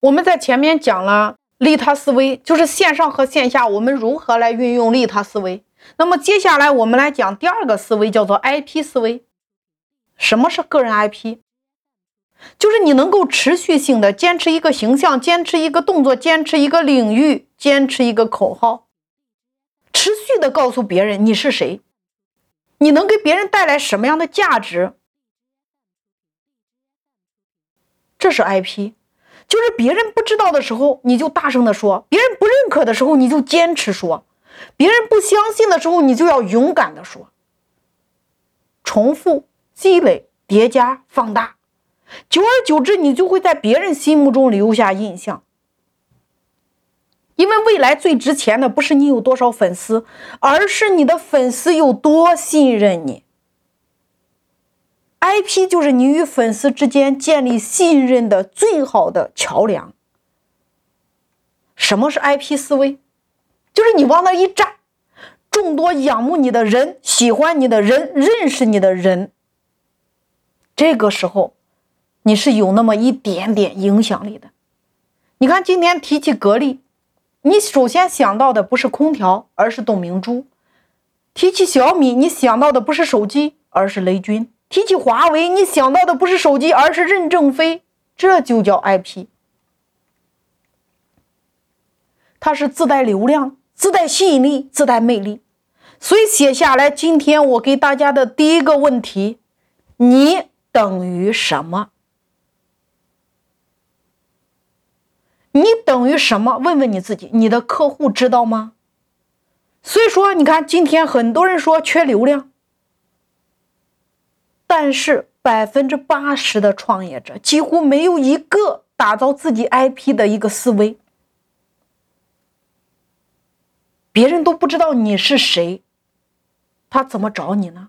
我们在前面讲了利他思维，就是线上和线下我们如何来运用利他思维。那么接下来我们来讲第二个思维，叫做 IP 思维。什么是个人 IP？就是你能够持续性的坚持一个形象，坚持一个动作，坚持一个领域，坚持一个口号，持续的告诉别人你是谁，你能给别人带来什么样的价值？这是 IP，就是别人不知道的时候你就大声的说，别人不认可的时候你就坚持说，别人不相信的时候你就要勇敢的说，重复、积累、叠加、放大。久而久之，你就会在别人心目中留下印象。因为未来最值钱的不是你有多少粉丝，而是你的粉丝有多信任你。IP 就是你与粉丝之间建立信任的最好的桥梁。什么是 IP 思维？就是你往那一站，众多仰慕你的人、喜欢你的人、认识你的人，这个时候。你是有那么一点点影响力的。你看，今天提起格力，你首先想到的不是空调，而是董明珠；提起小米，你想到的不是手机，而是雷军；提起华为，你想到的不是手机，而是任正非。这就叫 IP，它是自带流量、自带吸引力、自带魅力。所以写下来，今天我给大家的第一个问题：你等于什么？你等于什么？问问你自己，你的客户知道吗？所以说，你看今天很多人说缺流量，但是百分之八十的创业者几乎没有一个打造自己 IP 的一个思维，别人都不知道你是谁，他怎么找你呢？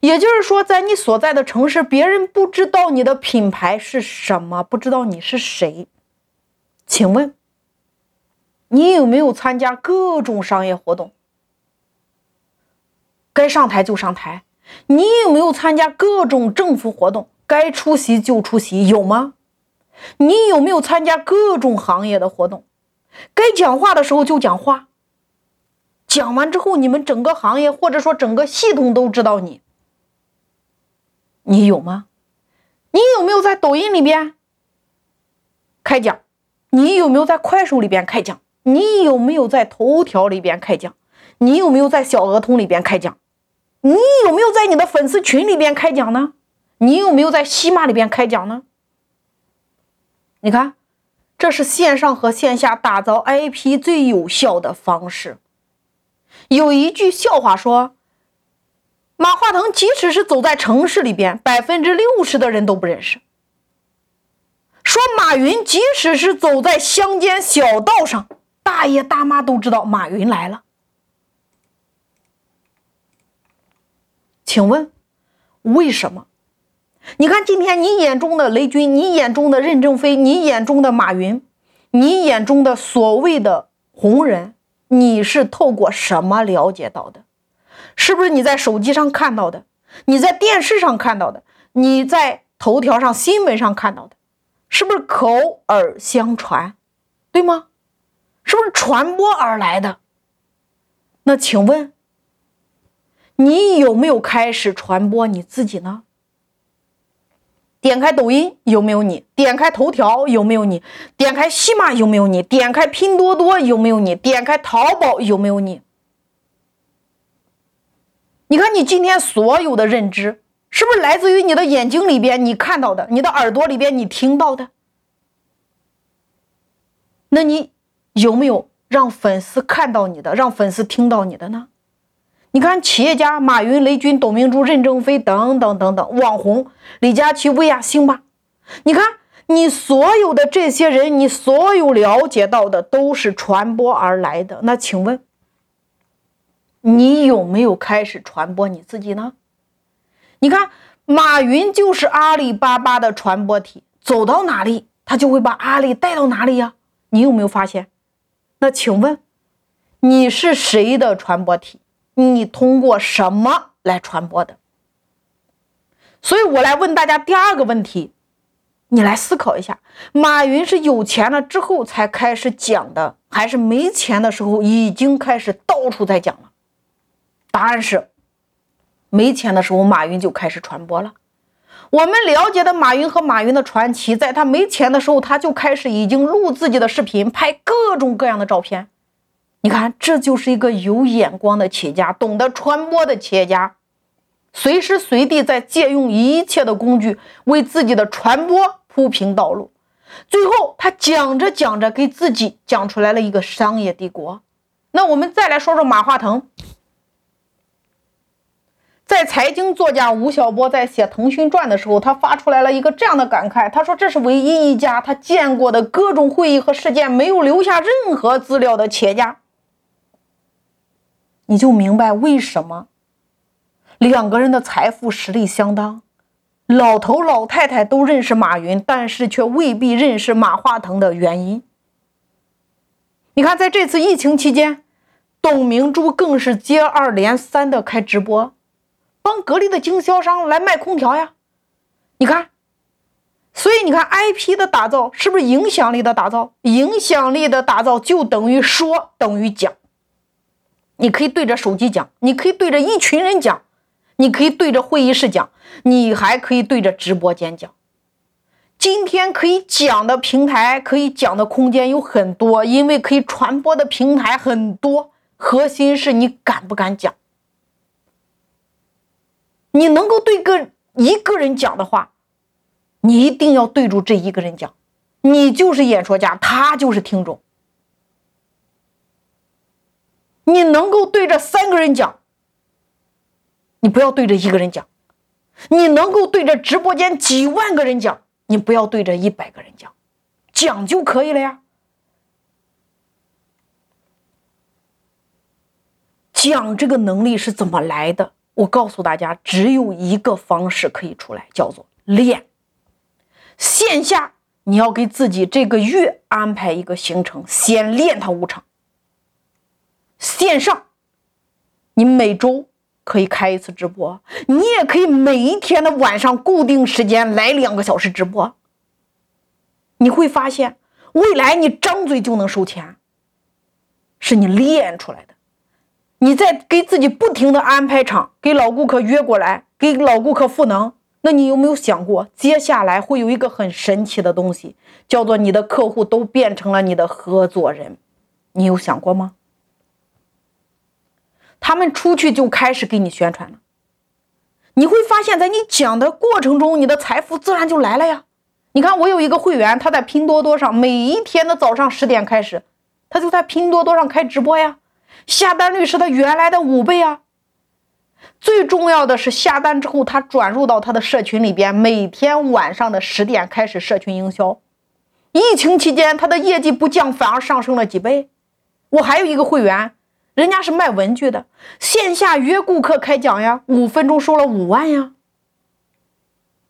也就是说，在你所在的城市，别人不知道你的品牌是什么，不知道你是谁。请问，你有没有参加各种商业活动？该上台就上台。你有没有参加各种政府活动？该出席就出席，有吗？你有没有参加各种行业的活动？该讲话的时候就讲话。讲完之后，你们整个行业或者说整个系统都知道你。你有吗？你有没有在抖音里边开讲？你有没有在快手里边开讲？你有没有在头条里边开讲？你有没有在小鹅通里边开讲？你有没有在你的粉丝群里边开讲呢？你有没有在西马里边开讲呢？你看，这是线上和线下打造 IP 最有效的方式。有一句笑话说，马化腾即使是走在城市里边，百分之六十的人都不认识。说马云即使是走在乡间小道上，大爷大妈都知道马云来了。请问为什么？你看今天你眼中的雷军，你眼中的任正非，你眼中的马云，你眼中的所谓的红人，你是透过什么了解到的？是不是你在手机上看到的？你在电视上看到的？你在头条上新闻上看到的？是不是口耳相传，对吗？是不是传播而来的？那请问，你有没有开始传播你自己呢？点开抖音有没有你？点开头条有没有你？点开西马有没有你？点开拼多多有没有你？点开淘宝有没有你？你看，你今天所有的认知。是不是来自于你的眼睛里边你看到的，你的耳朵里边你听到的？那你有没有让粉丝看到你的，让粉丝听到你的呢？你看企业家马云、雷军、董明珠、任正非等等等等，网红李佳琦、薇娅、辛巴，你看你所有的这些人，你所有了解到的都是传播而来的。那请问，你有没有开始传播你自己呢？你看，马云就是阿里巴巴的传播体，走到哪里，他就会把阿里带到哪里呀？你有没有发现？那请问，你是谁的传播体？你通过什么来传播的？所以我来问大家第二个问题：你来思考一下，马云是有钱了之后才开始讲的，还是没钱的时候已经开始到处在讲了？答案是，没钱的时候马云就开始传播了。我们了解的马云和马云的传奇，在他没钱的时候，他就开始已经录自己的视频，拍各种各样的照片。你看，这就是一个有眼光的企业家，懂得传播的企业家，随时随地在借用一切的工具，为自己的传播铺平道路。最后，他讲着讲着，给自己讲出来了一个商业帝国。那我们再来说说马化腾。在财经作家吴晓波在写《腾讯传》的时候，他发出来了一个这样的感慨：他说，这是唯一一家他见过的各种会议和事件没有留下任何资料的企业家。你就明白为什么两个人的财富实力相当，老头老太太都认识马云，但是却未必认识马化腾的原因。你看，在这次疫情期间，董明珠更是接二连三的开直播，帮格力的经销商来卖空调呀。你看，所以你看，IP 的打造是不是影响力的打造？影响力的打造就等于说等于讲。你可以对着手机讲，你可以对着一群人讲，你可以对着会议室讲，你还可以对着直播间讲。今天可以讲的平台，可以讲的空间有很多，因为可以传播的平台很多。核心是你敢不敢讲？你能够对个一个人讲的话，你一定要对住这一个人讲，你就是演说家，他就是听众。你能够对着三个人讲，你不要对着一个人讲；你能够对着直播间几万个人讲，你不要对着一百个人讲，讲就可以了呀。讲这个能力是怎么来的？我告诉大家，只有一个方式可以出来，叫做练。线下你要给自己这个月安排一个行程，先练它五场。线上，你每周可以开一次直播，你也可以每一天的晚上固定时间来两个小时直播。你会发现，未来你张嘴就能收钱，是你练出来的。你在给自己不停的安排场，给老顾客约过来，给老顾客赋能。那你有没有想过，接下来会有一个很神奇的东西，叫做你的客户都变成了你的合作人？你有想过吗？他们出去就开始给你宣传了，你会发现在你讲的过程中，你的财富自然就来了呀。你看，我有一个会员，他在拼多多上，每一天的早上十点开始，他就在拼多多上开直播呀，下单率是他原来的五倍啊。最重要的是，下单之后他转入到他的社群里边，每天晚上的十点开始社群营销。疫情期间，他的业绩不降，反而上升了几倍。我还有一个会员。人家是卖文具的，线下约顾客开讲呀，五分钟收了五万呀。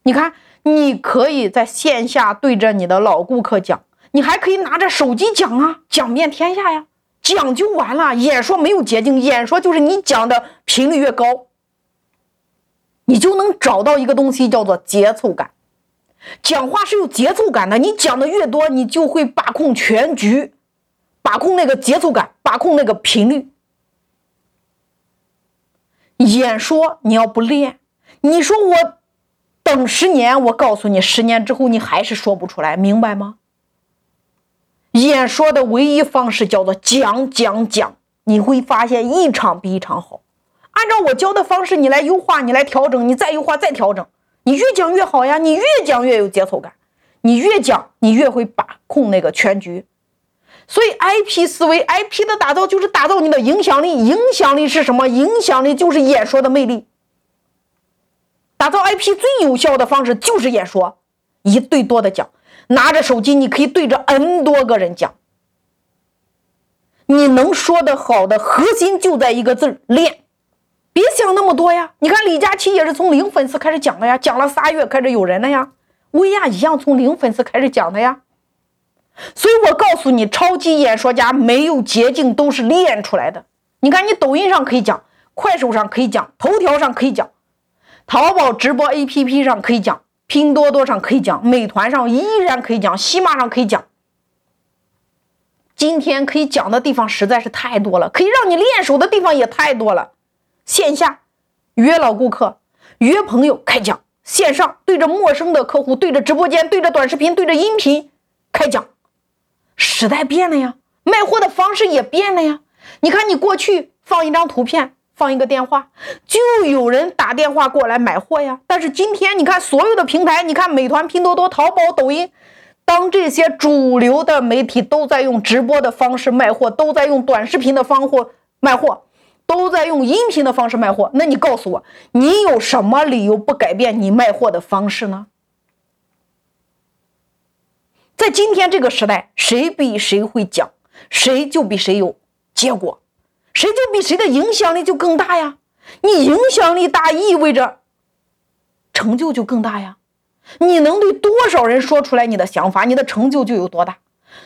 你看，你可以在线下对着你的老顾客讲，你还可以拿着手机讲啊，讲遍天下呀，讲就完了。演说没有捷径，演说就是你讲的频率越高，你就能找到一个东西叫做节奏感。讲话是有节奏感的，你讲的越多，你就会把控全局，把控那个节奏感，把控那个频率。演说你要不练，你说我等十年，我告诉你，十年之后你还是说不出来，明白吗？演说的唯一方式叫做讲讲讲，你会发现一场比一场好。按照我教的方式，你来优化，你来调整，你再优化再调整，你越讲越好呀，你越讲越有节奏感，你越讲你越会把控那个全局。所以，IP 思维，IP 的打造就是打造你的影响力。影响力是什么？影响力就是演说的魅力。打造 IP 最有效的方式就是演说，一对多的讲。拿着手机，你可以对着 N 多个人讲。你能说的好的核心就在一个字练。别想那么多呀！你看李佳琦也是从零粉丝开始讲的呀，讲了仨月开始有人了呀。薇娅一样从零粉丝开始讲的呀。所以我告诉你，超级演说家没有捷径，都是练出来的。你看，你抖音上可以讲，快手上可以讲，头条上可以讲，淘宝直播 APP 上可以讲，拼多多上可以讲，美团上依然可以讲，西马上可以讲。今天可以讲的地方实在是太多了，可以让你练手的地方也太多了。线下约老顾客、约朋友开讲，线上对着陌生的客户、对着直播间、对着短视频、对着音频开讲。时代变了呀，卖货的方式也变了呀。你看，你过去放一张图片。放一个电话，就有人打电话过来买货呀。但是今天你看，所有的平台，你看美团、拼多多、淘宝、抖音，当这些主流的媒体都在用直播的方式卖货，都在用短视频的方货卖货，都在用音频的方式卖货，那你告诉我，你有什么理由不改变你卖货的方式呢？在今天这个时代，谁比谁会讲，谁就比谁有结果。谁就比谁的影响力就更大呀？你影响力大，意味着成就就更大呀。你能对多少人说出来你的想法，你的成就就有多大。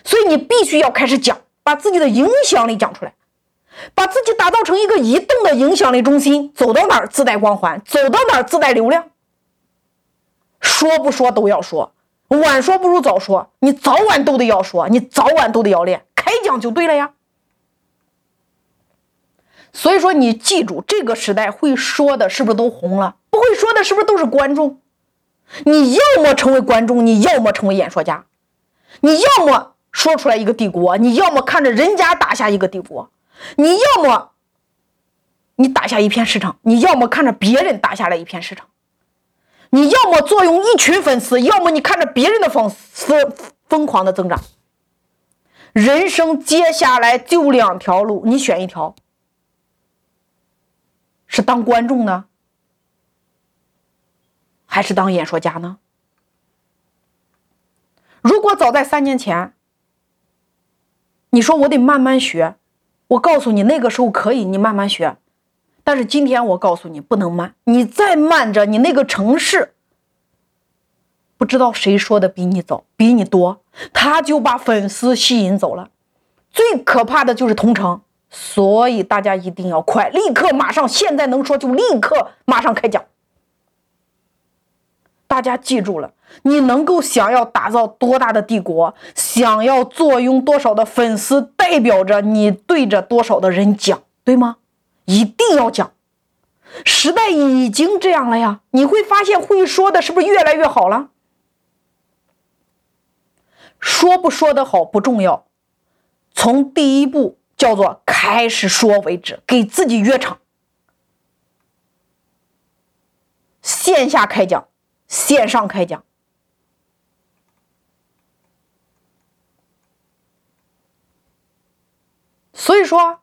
所以你必须要开始讲，把自己的影响力讲出来，把自己打造成一个移动的影响力中心，走到哪儿自带光环，走到哪儿自带流量。说不说都要说，晚说不如早说，你早晚都得要说，你早晚都得要练，开讲就对了呀。所以说，你记住，这个时代会说的是不是都红了？不会说的是不是都是观众？你要么成为观众，你要么成为演说家。你要么说出来一个帝国，你要么看着人家打下一个帝国，你要么你打下一片市场，你要么看着别人打下来一片市场。你要么坐拥一群粉丝，要么你看着别人的粉丝疯狂的增长。人生接下来就两条路，你选一条。是当观众呢，还是当演说家呢？如果早在三年前，你说我得慢慢学，我告诉你那个时候可以，你慢慢学。但是今天我告诉你不能慢，你再慢着，你那个城市不知道谁说的比你早，比你多，他就把粉丝吸引走了。最可怕的就是同城。所以大家一定要快，立刻马上，现在能说就立刻马上开讲。大家记住了，你能够想要打造多大的帝国，想要坐拥多少的粉丝，代表着你对着多少的人讲，对吗？一定要讲。时代已经这样了呀，你会发现会说的是不是越来越好了？说不说的好不重要，从第一步。叫做开始说为止，给自己约场。线下开讲，线上开讲。所以说，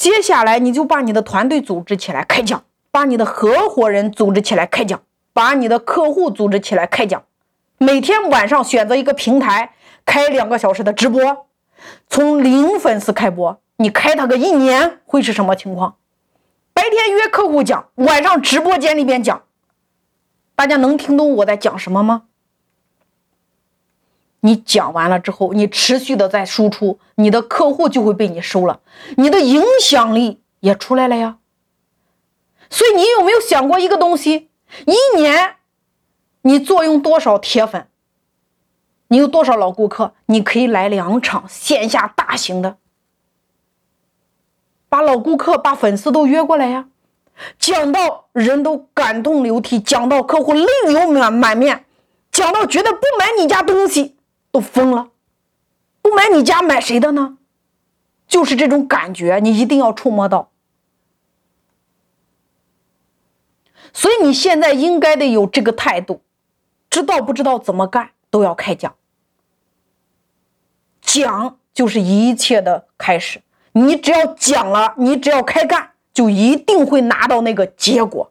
接下来你就把你的团队组织起来开讲，把你的合伙人组织起来开讲，把你的客户组织起来开讲。每天晚上选择一个平台，开两个小时的直播，从零粉丝开播。你开他个一年会是什么情况？白天约客户讲，晚上直播间里边讲，大家能听懂我在讲什么吗？你讲完了之后，你持续的在输出，你的客户就会被你收了，你的影响力也出来了呀。所以你有没有想过一个东西？一年你坐拥多少铁粉？你有多少老顾客？你可以来两场线下大型的。把老顾客、把粉丝都约过来呀，讲到人都感动流涕，讲到客户泪流满满面，讲到觉得不买你家东西都疯了，不买你家买谁的呢？就是这种感觉，你一定要触摸到。所以你现在应该得有这个态度，知道不知道怎么干都要开讲，讲就是一切的开始。你只要讲了，你只要开干，就一定会拿到那个结果。